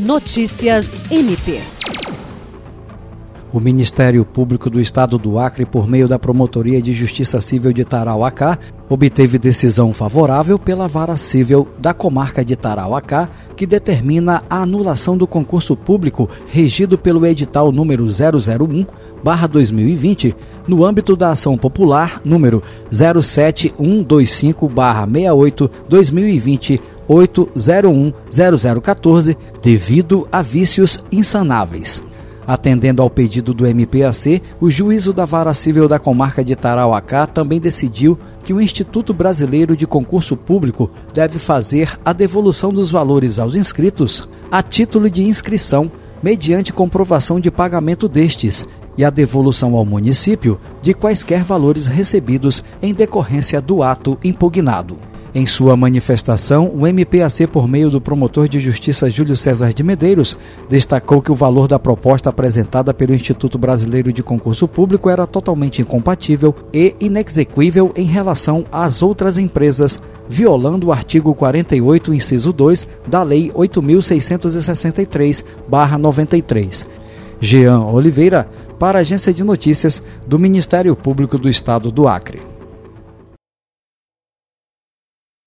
Notícias MP. O Ministério Público do Estado do Acre, por meio da Promotoria de Justiça Civil de Tarauacá, obteve decisão favorável pela Vara Civil da Comarca de Tarauacá, que determina a anulação do concurso público regido pelo edital número 001/2020, no âmbito da ação popular número 07125/68/2020 8010014, devido a vícios insanáveis. Atendendo ao pedido do MPAC, o juízo da Vara Civil da Comarca de Tarauacá também decidiu que o Instituto Brasileiro de Concurso Público deve fazer a devolução dos valores aos inscritos a título de inscrição, mediante comprovação de pagamento destes, e a devolução ao município de quaisquer valores recebidos em decorrência do ato impugnado. Em sua manifestação, o MPAC, por meio do promotor de justiça Júlio César de Medeiros, destacou que o valor da proposta apresentada pelo Instituto Brasileiro de Concurso Público era totalmente incompatível e inexequível em relação às outras empresas, violando o artigo 48, inciso 2 da Lei 8663-93. Jean Oliveira, para a Agência de Notícias do Ministério Público do Estado do Acre.